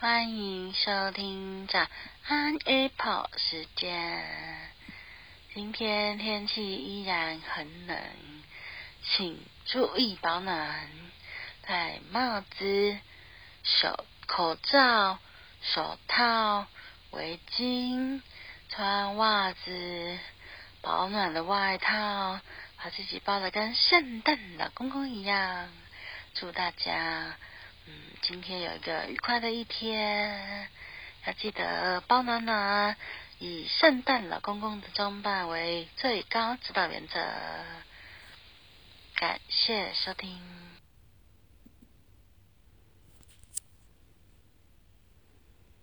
欢迎收听早安 Apple 时间。今天天气依然很冷，请注意保暖，戴帽子、手口罩、手套、围巾，穿袜子，保暖的外套，把自己包的跟圣诞老公公一样。祝大家。嗯，今天有一个愉快的一天，要记得包暖暖，以圣诞老公公的装扮为最高指导原则。感谢收听。